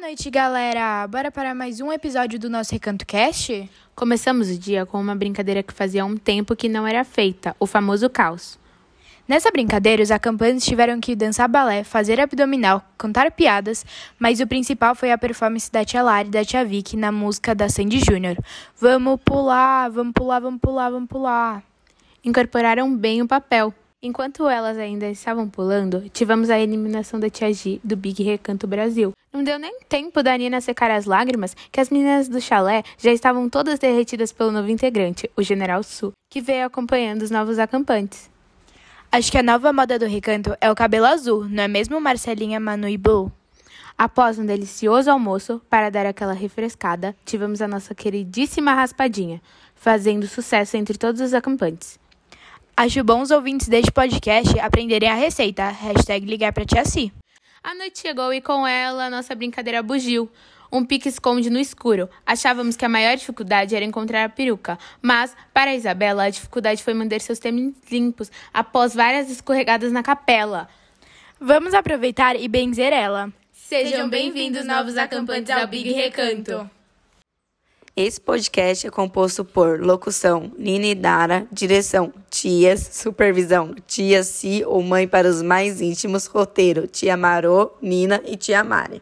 noite, galera! Bora para mais um episódio do nosso Recanto Cast? Começamos o dia com uma brincadeira que fazia um tempo que não era feita, o famoso caos. Nessa brincadeira, os acampantes tiveram que dançar balé, fazer abdominal, contar piadas, mas o principal foi a performance da tia Lari e da tia Vicky na música da Sandy Júnior. Vamos pular, vamos pular, vamos pular, vamos pular. Incorporaram bem o papel. Enquanto elas ainda estavam pulando, tivemos a eliminação da tia G do Big Recanto Brasil. Não deu nem tempo da Nina secar as lágrimas que as meninas do chalé já estavam todas derretidas pelo novo integrante, o General Su, que veio acompanhando os novos acampantes. Acho que a nova moda do recanto é o cabelo azul, não é mesmo Marcelinha, Manu e Blue? Após um delicioso almoço, para dar aquela refrescada, tivemos a nossa queridíssima raspadinha, fazendo sucesso entre todos os acampantes. Acho bom os ouvintes deste podcast aprenderem a receita. Hashtag ligar pra tia Si. A noite chegou e com ela a nossa brincadeira bugiu. Um pique-esconde no escuro. Achávamos que a maior dificuldade era encontrar a peruca, mas, para a Isabela, a dificuldade foi manter seus tênis limpos após várias escorregadas na capela. Vamos aproveitar e benzer ela. Sejam bem-vindos, novos acampantes, ao Big Recanto. Esse podcast é composto por locução Nina e Dara, direção Tias, supervisão Tia Si ou Mãe para os mais íntimos, roteiro Tia Marô, Nina e Tia Mari.